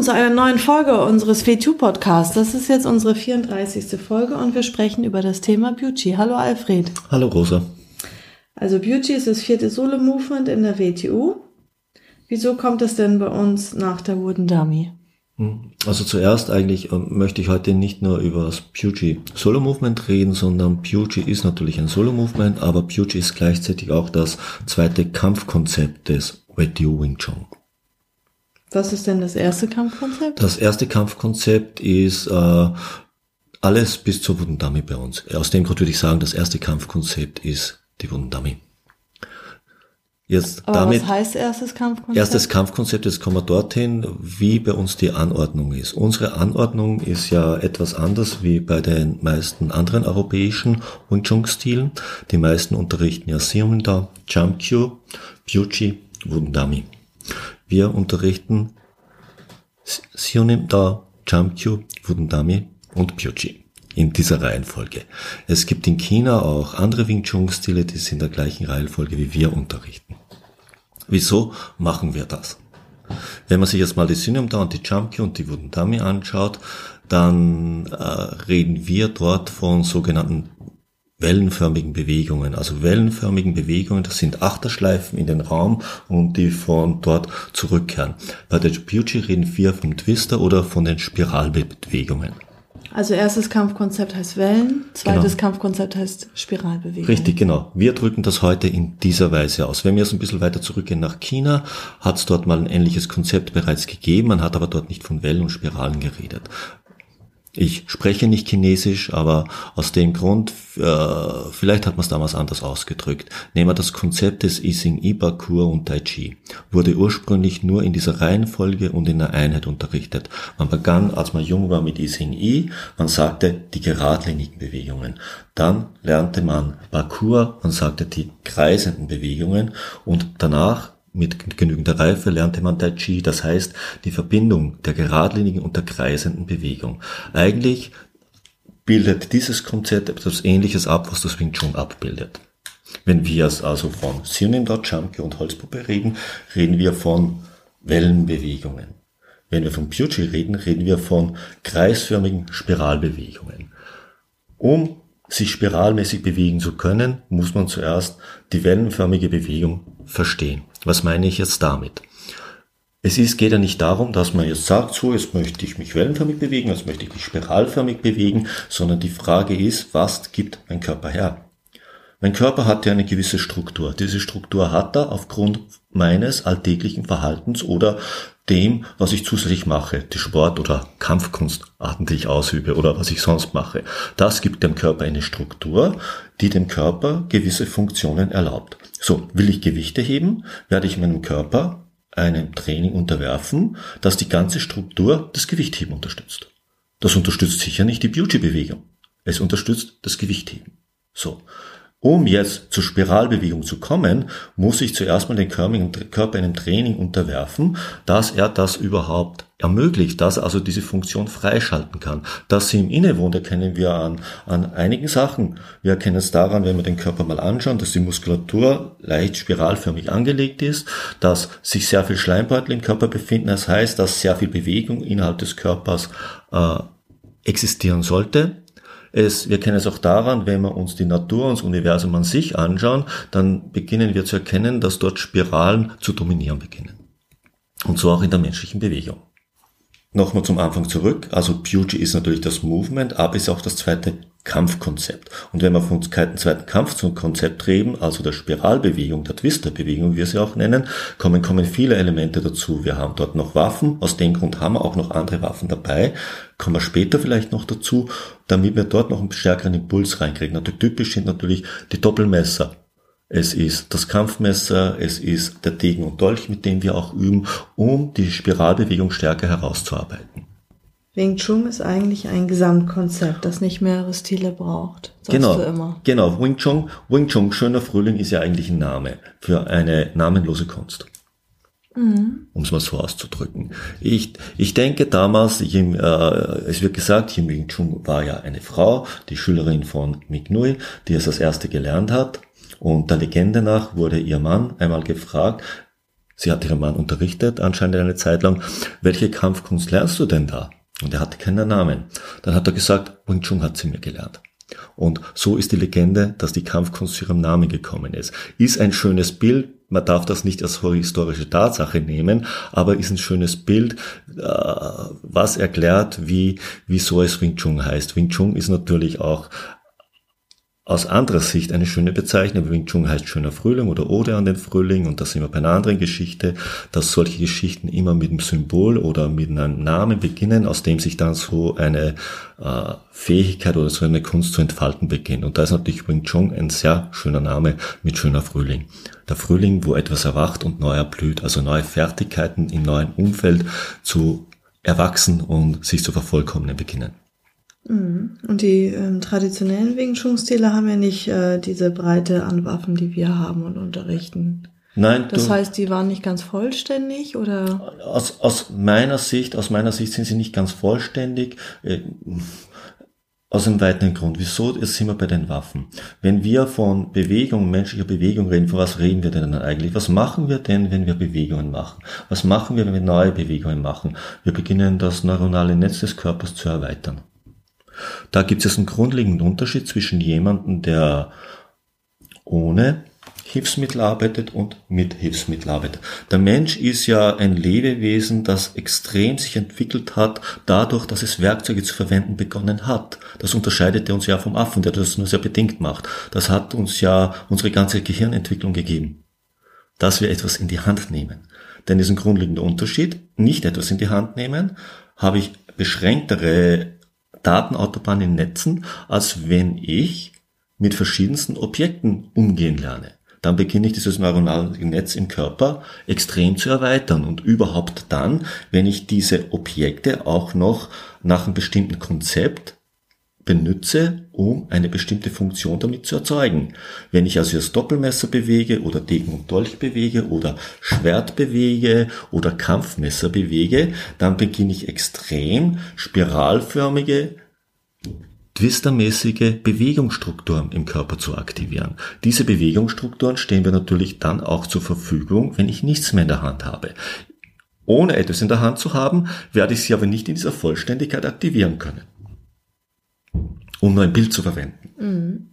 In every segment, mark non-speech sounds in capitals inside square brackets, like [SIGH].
Willkommen zu einer neuen Folge unseres V2 Podcasts. Das ist jetzt unsere 34. Folge und wir sprechen über das Thema Beauty. Hallo Alfred. Hallo Rosa. Also Beauty ist das vierte Solo-Movement in der WTU. Wieso kommt es denn bei uns nach der Wooden Dummy? Hm. Also zuerst eigentlich ähm, möchte ich heute nicht nur über das Pugy Solo Movement reden, sondern Pugy ist natürlich ein Solo Movement, aber Pugy ist gleichzeitig auch das zweite Kampfkonzept des WTU Wing Chun. Was ist denn das erste Kampfkonzept? Das erste Kampfkonzept ist äh, alles bis zur Wooden Dummy bei uns. Aus dem Grund würde ich sagen, das erste Kampfkonzept ist die Wooden Dummy. Jetzt Aber damit, was heißt erstes Kampfkonzept? Erstes Kampfkonzept, jetzt kommen wir dorthin, wie bei uns die Anordnung ist. Unsere Anordnung ist ja etwas anders wie bei den meisten anderen europäischen Wing Chun Stilen. Die meisten unterrichten ja Siumda, Chamkyu, Pyuchi, Wundami. Wir unterrichten Siumda, Chamkyu, Wundami und Pyuchi in dieser Reihenfolge. Es gibt in China auch andere Wing Chun Stile, die sind in der gleichen Reihenfolge wie wir unterrichten. Wieso machen wir das? Wenn man sich jetzt mal die Synum und die Chamki und die Wudendami anschaut, dann äh, reden wir dort von sogenannten wellenförmigen Bewegungen. Also wellenförmigen Bewegungen, das sind Achterschleifen in den Raum und die von dort zurückkehren. Bei der Pucci reden wir vom Twister oder von den Spiralbewegungen. Also erstes Kampfkonzept heißt Wellen, zweites genau. Kampfkonzept heißt Spiralbewegung. Richtig, genau. Wir drücken das heute in dieser Weise aus. Wenn wir jetzt ein bisschen weiter zurückgehen nach China, hat es dort mal ein ähnliches Konzept bereits gegeben, man hat aber dort nicht von Wellen und Spiralen geredet. Ich spreche nicht Chinesisch, aber aus dem Grund, äh, vielleicht hat man es damals anders ausgedrückt. Nehmen wir das Konzept des Ising Ibakur und Tai Chi. Wurde ursprünglich nur in dieser Reihenfolge und in der Einheit unterrichtet. Man begann, als man jung war, mit Ising I. Man sagte die geradlinigen Bewegungen. Dann lernte man Bakur, man sagte die kreisenden Bewegungen und danach mit genügender Reife lernte man Tai Chi, das heißt die Verbindung der geradlinigen und der kreisenden Bewegung. Eigentlich bildet dieses Konzept etwas ähnliches ab, was das Wing Chun abbildet. Wenn wir es also von Siunimdao, Chamke und Holzpuppe reden, reden wir von Wellenbewegungen. Wenn wir von Puchi reden, reden wir von kreisförmigen Spiralbewegungen. Um sich spiralmäßig bewegen zu können, muss man zuerst die wellenförmige Bewegung verstehen. Was meine ich jetzt damit? Es ist, geht ja nicht darum, dass man jetzt sagt, so, jetzt möchte ich mich wellenförmig bewegen, jetzt möchte ich mich spiralförmig bewegen, sondern die Frage ist, was gibt mein Körper her? Mein Körper hat ja eine gewisse Struktur. Diese Struktur hat er aufgrund meines alltäglichen Verhaltens oder dem, was ich zusätzlich mache, die Sport- oder Kampfkunstarten, die ich ausübe oder was ich sonst mache. Das gibt dem Körper eine Struktur, die dem Körper gewisse Funktionen erlaubt. So, will ich Gewichte heben, werde ich meinem Körper einem Training unterwerfen, das die ganze Struktur des Gewichtheben unterstützt. Das unterstützt sicher nicht die Beauty-Bewegung. Es unterstützt das Gewichtheben. So. Um jetzt zur Spiralbewegung zu kommen, muss ich zuerst mal den Körper einem Training unterwerfen, dass er das überhaupt ermöglicht, dass er also diese Funktion freischalten kann. Dass sie im Inne wohnt, erkennen wir an, an einigen Sachen. Wir erkennen es daran, wenn wir den Körper mal anschauen, dass die Muskulatur leicht spiralförmig angelegt ist, dass sich sehr viel Schleimbeutel im Körper befinden. Das heißt, dass sehr viel Bewegung innerhalb des Körpers äh, existieren sollte. Es, wir kennen es auch daran, wenn wir uns die Natur und das Universum an sich anschauen, dann beginnen wir zu erkennen, dass dort Spiralen zu dominieren beginnen. Und so auch in der menschlichen Bewegung. Nochmal zum Anfang zurück. Also Beauty ist natürlich das Movement, aber ist auch das zweite Kampfkonzept. Und wenn wir von dem zweiten Kampfkonzept reden, also der Spiralbewegung, der Twisterbewegung, wie wir sie auch nennen, kommen, kommen viele Elemente dazu. Wir haben dort noch Waffen, aus dem Grund haben wir auch noch andere Waffen dabei, kommen wir später vielleicht noch dazu, damit wir dort noch einen stärkeren Impuls reinkriegen. Natürlich typisch sind natürlich die Doppelmesser. Es ist das Kampfmesser, es ist der Degen und Dolch, mit dem wir auch üben, um die Spiralbewegung stärker herauszuarbeiten. Wing Chun ist eigentlich ein Gesamtkonzept, das nicht mehrere Stile braucht. Genau, genau. Wing Chun, Wing Chun, schöner Frühling ist ja eigentlich ein Name für eine namenlose Kunst. Mhm. Um es mal so auszudrücken. Ich, ich denke damals, ich, äh, es wird gesagt, Jim Wing Chun war ja eine Frau, die Schülerin von Mick Nui, die es als erste gelernt hat. Und der Legende nach wurde ihr Mann einmal gefragt, sie hat ihren Mann unterrichtet, anscheinend eine Zeit lang, welche Kampfkunst lernst du denn da? Und er hatte keinen Namen. Dann hat er gesagt, Wing Chun hat sie mir gelernt. Und so ist die Legende, dass die Kampfkunst zu ihrem Namen gekommen ist. Ist ein schönes Bild, man darf das nicht als historische Tatsache nehmen, aber ist ein schönes Bild, äh, was erklärt, wie, wieso es Wing Chun heißt. Wing Chun ist natürlich auch aus anderer Sicht eine schöne Bezeichnung. Wing Chun heißt schöner Frühling oder Ode an den Frühling und das sind wir bei einer anderen Geschichte, dass solche Geschichten immer mit einem Symbol oder mit einem Namen beginnen, aus dem sich dann so eine äh, Fähigkeit oder so eine Kunst zu entfalten beginnt. Und da ist natürlich Wing Chun ein sehr schöner Name mit schöner Frühling. Der Frühling, wo etwas erwacht und neu erblüht, also neue Fertigkeiten im neuen Umfeld zu erwachsen und sich zu vervollkommnen beginnen. Mhm. Und die ähm, traditionellen Wing Chun-Stile haben ja nicht äh, diese Breite an Waffen, die wir haben und unterrichten. Nein. Das heißt, die waren nicht ganz vollständig oder? Aus, aus meiner Sicht, aus meiner Sicht sind sie nicht ganz vollständig. Äh, aus einem weiteren Grund. Wieso sind wir bei den Waffen? Wenn wir von Bewegung, menschlicher Bewegung reden, von was reden wir denn eigentlich? Was machen wir denn, wenn wir Bewegungen machen? Was machen wir, wenn wir neue Bewegungen machen? Wir beginnen das neuronale Netz des Körpers zu erweitern. Da gibt es einen grundlegenden Unterschied zwischen jemandem, der ohne Hilfsmittel arbeitet und mit Hilfsmittel arbeitet. Der Mensch ist ja ein Lebewesen, das extrem sich entwickelt hat, dadurch, dass es Werkzeuge zu verwenden begonnen hat. Das unterscheidet uns ja vom Affen, der das nur sehr bedingt macht. Das hat uns ja unsere ganze Gehirnentwicklung gegeben, dass wir etwas in die Hand nehmen. Denn diesen grundlegenden Unterschied, nicht etwas in die Hand nehmen, habe ich beschränktere Datenautobahn in Netzen, als wenn ich mit verschiedensten Objekten umgehen lerne. Dann beginne ich dieses neuronale Netz im Körper extrem zu erweitern und überhaupt dann, wenn ich diese Objekte auch noch nach einem bestimmten Konzept benütze, um eine bestimmte Funktion damit zu erzeugen. Wenn ich also das Doppelmesser bewege oder Degen und Dolch bewege oder Schwert bewege oder Kampfmesser bewege, dann beginne ich extrem spiralförmige twistermäßige Bewegungsstrukturen im Körper zu aktivieren. Diese Bewegungsstrukturen stehen mir natürlich dann auch zur Verfügung, wenn ich nichts mehr in der Hand habe. Ohne etwas in der Hand zu haben, werde ich sie aber nicht in dieser Vollständigkeit aktivieren können um nur ein Bild zu verwenden. Mhm.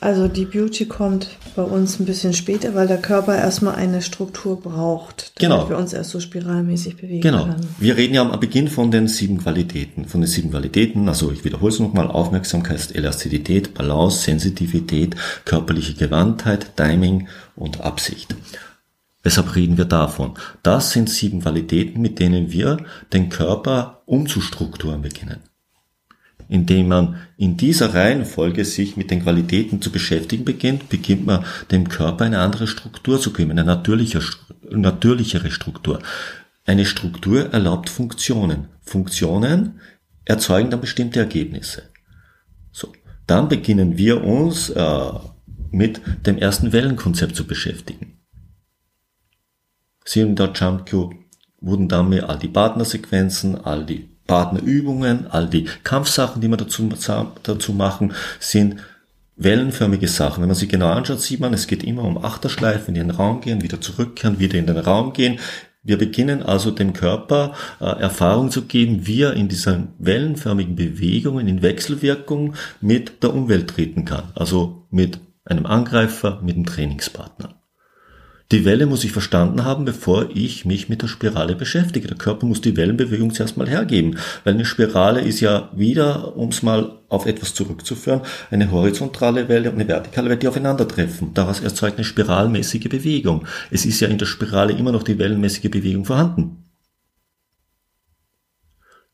Also die Beauty kommt bei uns ein bisschen später, weil der Körper erstmal eine Struktur braucht, damit genau. wir uns erst so spiralmäßig bewegen genau. können. Genau. Wir reden ja am Beginn von den sieben Qualitäten. Von den sieben Qualitäten, also ich wiederhole es nochmal, Aufmerksamkeit, Elastizität, Balance, Sensitivität, körperliche Gewandtheit, Timing und Absicht. Weshalb reden wir davon? Das sind sieben Qualitäten, mit denen wir den Körper umzustrukturen beginnen indem man in dieser Reihenfolge sich mit den Qualitäten zu beschäftigen beginnt, beginnt man dem Körper eine andere Struktur zu geben, eine natürliche, natürlichere Struktur. Eine Struktur erlaubt Funktionen. Funktionen erzeugen dann bestimmte Ergebnisse. So, dann beginnen wir uns äh, mit dem ersten Wellenkonzept zu beschäftigen. Sie und der Jumpcue wurden damit all die Partnersequenzen, all die Partnerübungen, all die Kampfsachen, die wir dazu, dazu machen, sind wellenförmige Sachen. Wenn man sie genau anschaut, sieht man, es geht immer um Achterschleifen, in den Raum gehen, wieder zurückkehren, wieder in den Raum gehen. Wir beginnen also dem Körper äh, Erfahrung zu geben, wie er in diesen wellenförmigen Bewegungen in Wechselwirkung mit der Umwelt treten kann. Also mit einem Angreifer, mit einem Trainingspartner. Die Welle muss ich verstanden haben, bevor ich mich mit der Spirale beschäftige. Der Körper muss die Wellenbewegung zuerst mal hergeben, weil eine Spirale ist ja wieder, um es mal auf etwas zurückzuführen, eine horizontale Welle und eine vertikale Welle, die aufeinandertreffen. Daraus erzeugt eine spiralmäßige Bewegung. Es ist ja in der Spirale immer noch die wellenmäßige Bewegung vorhanden.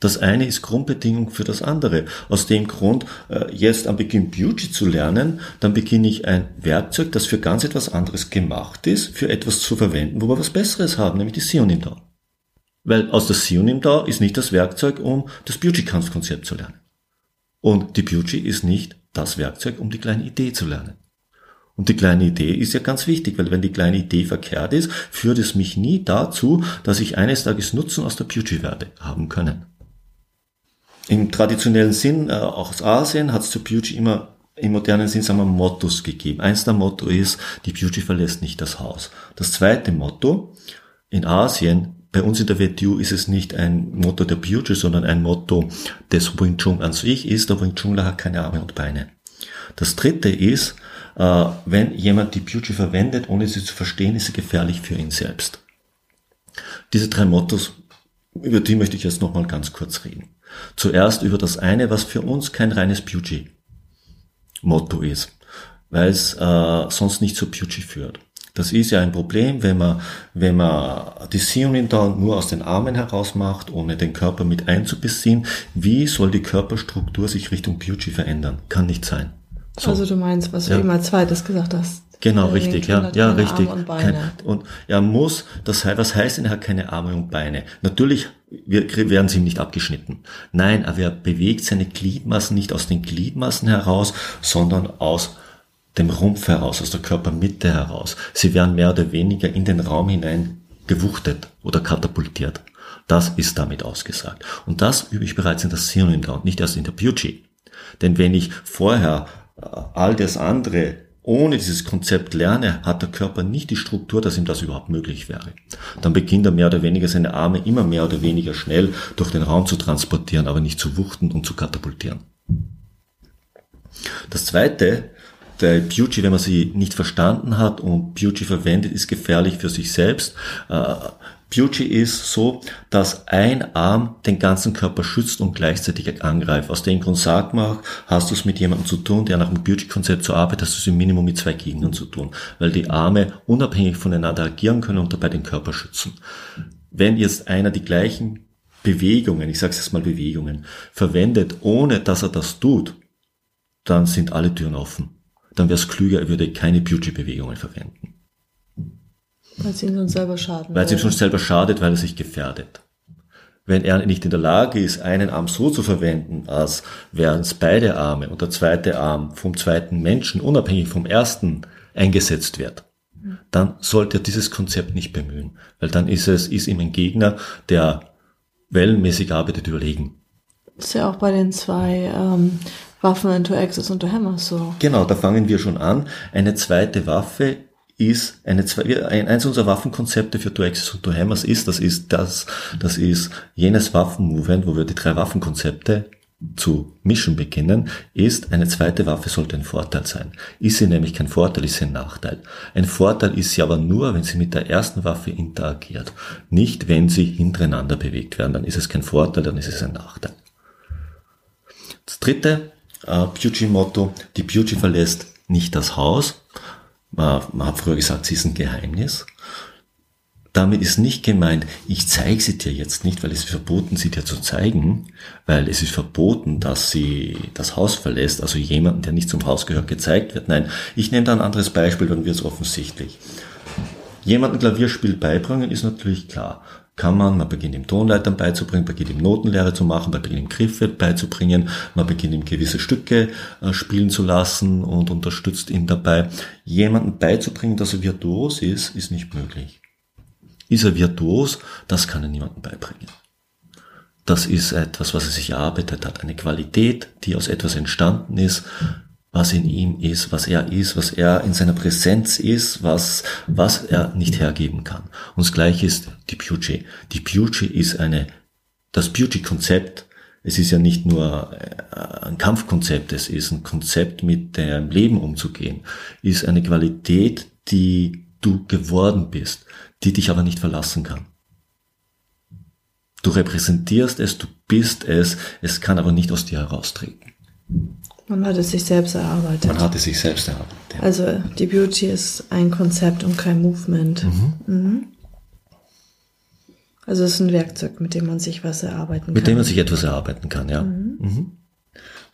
Das eine ist Grundbedingung für das andere. Aus dem Grund, äh, jetzt am Beginn Beauty zu lernen, dann beginne ich ein Werkzeug, das für ganz etwas anderes gemacht ist, für etwas zu verwenden, wo wir was Besseres haben, nämlich die Sionin da. Weil aus der Sionim da ist nicht das Werkzeug, um das Beauty-Konzept zu lernen. Und die Beauty ist nicht das Werkzeug, um die kleine Idee zu lernen. Und die kleine Idee ist ja ganz wichtig, weil wenn die kleine Idee verkehrt ist, führt es mich nie dazu, dass ich eines Tages Nutzen aus der Beauty werde haben können. Im traditionellen Sinn, äh, auch aus Asien, hat es zur Beauty immer im modernen Sinn sagen wir Mottos gegeben. Eins der Motto ist, die Beauty verlässt nicht das Haus. Das zweite Motto in Asien, bei uns in der WTU ist es nicht ein Motto der Beauty, sondern ein Motto des Wing Chun an sich ist, der Wing Chunler hat keine Arme und Beine. Das dritte ist, äh, wenn jemand die Beauty verwendet, ohne sie zu verstehen, ist sie gefährlich für ihn selbst. Diese drei Mottos, über die möchte ich jetzt nochmal ganz kurz reden. Zuerst über das eine, was für uns kein reines Beauty-Motto ist, weil es äh, sonst nicht zu Beauty führt. Das ist ja ein Problem, wenn man, wenn man die Sionin da nur aus den Armen heraus macht, ohne den Körper mit einzubeziehen. Wie soll die Körperstruktur sich Richtung Beauty verändern? Kann nicht sein. So. Also du meinst, was ja. du als zweites gesagt hast. Genau, richtig, ja, ja, richtig. Und, Kein, und er muss, das heißt, was heißt denn, er hat keine Arme und Beine? Natürlich werden sie ihm nicht abgeschnitten. Nein, aber er bewegt seine Gliedmaßen nicht aus den Gliedmaßen heraus, sondern aus dem Rumpf heraus, aus der Körpermitte heraus. Sie werden mehr oder weniger in den Raum hinein gewuchtet oder katapultiert. Das ist damit ausgesagt. Und das übe ich bereits in der Sionin und nicht erst in der Beauty. Denn wenn ich vorher äh, all das andere ohne dieses Konzept lerne, hat der Körper nicht die Struktur, dass ihm das überhaupt möglich wäre. Dann beginnt er mehr oder weniger seine Arme immer mehr oder weniger schnell durch den Raum zu transportieren, aber nicht zu wuchten und zu katapultieren. Das zweite, der Beauty, wenn man sie nicht verstanden hat und Beauty verwendet, ist gefährlich für sich selbst. Beauty ist so, dass ein Arm den ganzen Körper schützt und gleichzeitig angreift. Aus dem Grund sagt man, hast du es mit jemandem zu tun, der nach dem Beauty-Konzept so arbeitet, hast du es im Minimum mit zwei Gegnern zu tun, weil die Arme unabhängig voneinander agieren können und dabei den Körper schützen. Wenn jetzt einer die gleichen Bewegungen, ich sage jetzt mal Bewegungen, verwendet, ohne dass er das tut, dann sind alle Türen offen. Dann wäre es klüger, er würde keine Beauty-Bewegungen verwenden. Weil es ihm schon selber schadet. Weil es ihm schon selber schadet, weil er sich gefährdet. Wenn er nicht in der Lage ist, einen Arm so zu verwenden, als wären es beide Arme und der zweite Arm vom zweiten Menschen unabhängig vom ersten eingesetzt wird, dann sollte er dieses Konzept nicht bemühen, weil dann ist es, ist ihm ein Gegner, der wellenmäßig arbeitet, überlegen. Das ist ja auch bei den zwei ähm, Waffen in To Axis und To Hammers so. Genau, da fangen wir schon an. Eine zweite Waffe ist eine, ein, eins unserer Waffenkonzepte für Two Axis und Two Hammers ist, das ist das, das ist jenes Waffenmovement, wo wir die drei Waffenkonzepte zu mischen beginnen, ist, eine zweite Waffe sollte ein Vorteil sein. Ist sie nämlich kein Vorteil, ist sie ein Nachteil. Ein Vorteil ist sie aber nur, wenn sie mit der ersten Waffe interagiert. Nicht, wenn sie hintereinander bewegt werden, dann ist es kein Vorteil, dann ist es ein Nachteil. Das dritte äh, Beauty-Motto, die Beauty verlässt nicht das Haus, man, man hat früher gesagt, sie ist ein Geheimnis. Damit ist nicht gemeint, ich zeige sie dir jetzt nicht, weil es ist verboten, sie dir zu zeigen, weil es ist verboten, dass sie das Haus verlässt, also jemanden, der nicht zum Haus gehört, gezeigt wird. Nein, ich nehme da ein anderes Beispiel, dann wird es offensichtlich. Jemanden Klavierspiel beibringen ist natürlich klar kann man, man beginnt ihm Tonleitern beizubringen, beginnt ihm Notenlehre zu machen, man beginnt ihm Griffe beizubringen, man beginnt ihm gewisse Stücke äh, spielen zu lassen und unterstützt ihn dabei. Jemanden beizubringen, dass er virtuos ist, ist nicht möglich. Ist er virtuos, das kann er niemandem beibringen. Das ist etwas, was er sich erarbeitet hat, eine Qualität, die aus etwas entstanden ist, was in ihm ist, was er ist, was er in seiner Präsenz ist, was, was er nicht hergeben kann. Und das gleiche ist die Beauty. Die Beauty ist eine, das Beauty-Konzept, es ist ja nicht nur äh, ein Kampfkonzept, es ist ein Konzept, mit dem Leben umzugehen, ist eine Qualität, die du geworden bist, die dich aber nicht verlassen kann. Du repräsentierst es, du bist es, es kann aber nicht aus dir heraustreten. Man hat es sich selbst erarbeitet. Man hat es sich selbst erarbeitet. Ja. Also die Beauty ist ein Konzept und kein Movement. Mhm. Mhm. Also es ist ein Werkzeug, mit dem man sich was erarbeiten kann. Mit dem man sich etwas erarbeiten kann, ja. Mhm. mhm.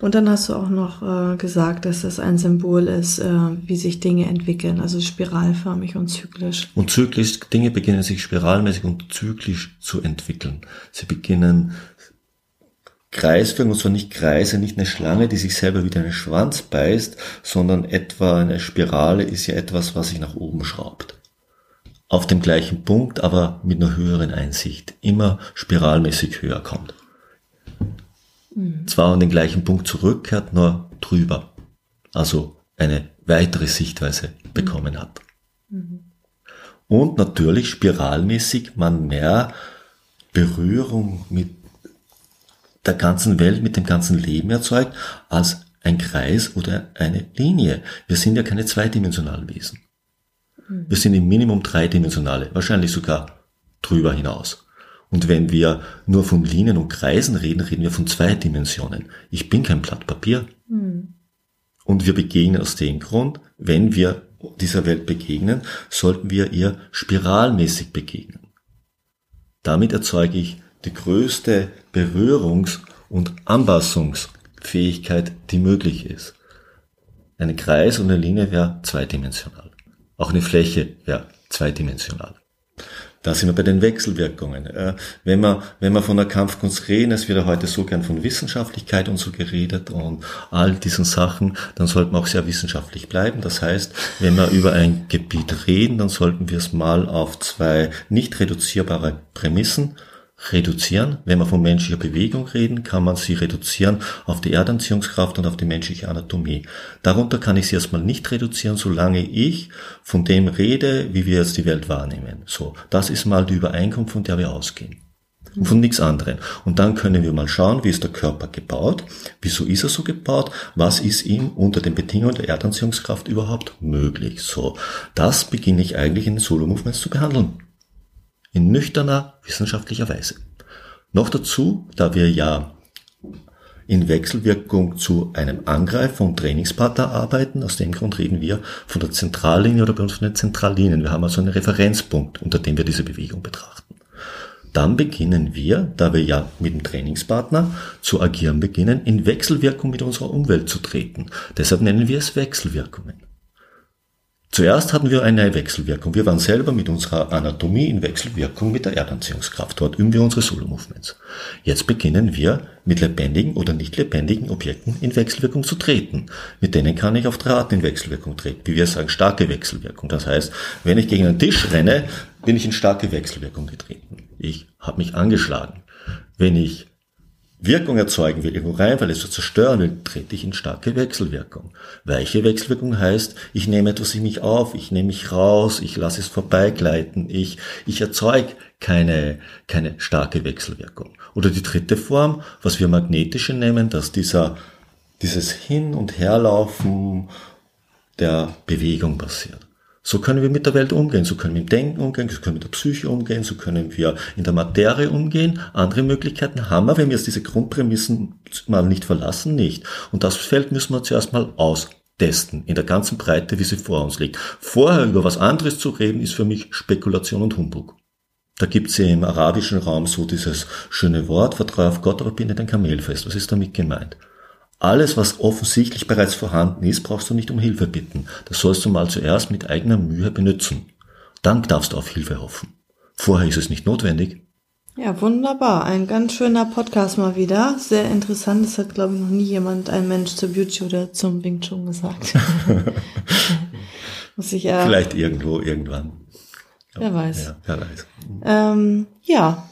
Und dann hast du auch noch äh, gesagt, dass das ein Symbol ist, äh, wie sich Dinge entwickeln, also spiralförmig und zyklisch. Und zyklisch, Dinge beginnen sich spiralmäßig und zyklisch zu entwickeln. Sie beginnen Kreisförmig, und zwar nicht Kreise, nicht eine Schlange, die sich selber wieder einen Schwanz beißt, sondern etwa eine Spirale ist ja etwas, was sich nach oben schraubt. Auf dem gleichen Punkt, aber mit einer höheren Einsicht. Immer spiralmäßig höher kommt mhm. zwar an den gleichen Punkt zurückkehrt, nur drüber. Also eine weitere Sichtweise bekommen hat. Mhm. Und natürlich spiralmäßig man mehr Berührung mit der ganzen Welt, mit dem ganzen Leben erzeugt, als ein Kreis oder eine Linie. Wir sind ja keine zweidimensionalen Wesen. Mhm. Wir sind im Minimum dreidimensionale, wahrscheinlich sogar drüber hinaus. Und wenn wir nur von Linien und Kreisen reden, reden wir von zwei Dimensionen. Ich bin kein Blatt Papier. Mhm. Und wir begegnen aus dem Grund, wenn wir dieser Welt begegnen, sollten wir ihr spiralmäßig begegnen. Damit erzeuge ich die größte Berührungs- und Anpassungsfähigkeit, die möglich ist. Ein Kreis und eine Linie wäre zweidimensional. Auch eine Fläche wäre zweidimensional. Da sind wir bei den Wechselwirkungen. Äh, wenn wir, wenn wir von der Kampfkunst reden, es wird ja heute so gern von Wissenschaftlichkeit und so geredet und all diesen Sachen, dann sollten wir auch sehr wissenschaftlich bleiben. Das heißt, wenn wir über ein Gebiet reden, dann sollten wir es mal auf zwei nicht reduzierbare Prämissen reduzieren. Wenn wir von menschlicher Bewegung reden, kann man sie reduzieren auf die Erdanziehungskraft und auf die menschliche Anatomie. Darunter kann ich sie erstmal nicht reduzieren, solange ich von dem rede, wie wir jetzt die Welt wahrnehmen. So, das ist mal die Übereinkunft, von der wir ausgehen. Und von nichts anderem. Und dann können wir mal schauen, wie ist der Körper gebaut, wieso ist er so gebaut, was ist ihm unter den Bedingungen der Erdanziehungskraft überhaupt möglich. So, das beginne ich eigentlich in den Solo-Movements zu behandeln in nüchterner wissenschaftlicher Weise. Noch dazu, da wir ja in Wechselwirkung zu einem Angreifer und Trainingspartner arbeiten. Aus dem Grund reden wir von der Zentrallinie oder bei uns von den Zentrallinien. Wir haben also einen Referenzpunkt, unter dem wir diese Bewegung betrachten. Dann beginnen wir, da wir ja mit dem Trainingspartner zu agieren beginnen, in Wechselwirkung mit unserer Umwelt zu treten. Deshalb nennen wir es Wechselwirkungen. Zuerst hatten wir eine Wechselwirkung. Wir waren selber mit unserer Anatomie in Wechselwirkung mit der Erdanziehungskraft. Dort üben wir unsere Solo-Movements. Jetzt beginnen wir mit lebendigen oder nicht lebendigen Objekten in Wechselwirkung zu treten. Mit denen kann ich auf Arten in Wechselwirkung treten. Wie wir sagen, starke Wechselwirkung. Das heißt, wenn ich gegen einen Tisch renne, bin ich in starke Wechselwirkung getreten. Ich habe mich angeschlagen. Wenn ich Wirkung erzeugen will, irgendwo rein, weil es so zerstören will, trete ich in starke Wechselwirkung. Weiche Wechselwirkung heißt, ich nehme etwas in mich auf, ich nehme mich raus, ich lasse es vorbeigleiten, ich, ich erzeuge keine, keine starke Wechselwirkung. Oder die dritte Form, was wir magnetische nennen, dass dieser, dieses Hin- und Herlaufen der Bewegung passiert. So können wir mit der Welt umgehen, so können wir mit dem Denken umgehen, so können wir mit der Psyche umgehen, so können wir in der Materie umgehen. Andere Möglichkeiten haben wir, wenn wir jetzt diese Grundprämissen mal nicht verlassen, nicht. Und das Feld müssen wir zuerst mal austesten, in der ganzen Breite, wie sie vor uns liegt. Vorher über was anderes zu reden, ist für mich Spekulation und Humbug. Da gibt's ja im arabischen Raum so dieses schöne Wort, vertraue auf Gott, aber binde dein Kamel fest. Was ist damit gemeint? Alles, was offensichtlich bereits vorhanden ist, brauchst du nicht um Hilfe bitten. Das sollst du mal zuerst mit eigener Mühe benutzen. Dann darfst du auf Hilfe hoffen. Vorher ist es nicht notwendig. Ja, wunderbar. Ein ganz schöner Podcast mal wieder. Sehr interessant. Das hat, glaube ich, noch nie jemand, ein Mensch zur Beauty oder zum Wing Chun gesagt. [LAUGHS] Muss ich, äh, Vielleicht irgendwo, irgendwann. Wer weiß. Ja, wer weiß. Ähm, ja,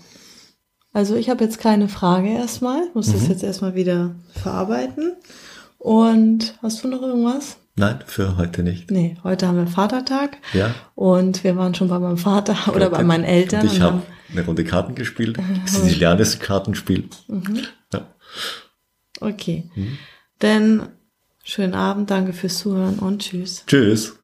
also ich habe jetzt keine Frage erstmal, muss mhm. das jetzt erstmal wieder verarbeiten. Und hast du noch irgendwas? Nein, für heute nicht. Nee, heute haben wir Vatertag. Ja. Und wir waren schon bei meinem Vater Gott, [LAUGHS] oder bei meinen Eltern. Und ich habe eine Runde Karten gespielt. [LAUGHS] Sizilianisches Kartenspiel. Mhm. Ja. Okay. Mhm. Dann schönen Abend, danke fürs Zuhören und tschüss. Tschüss.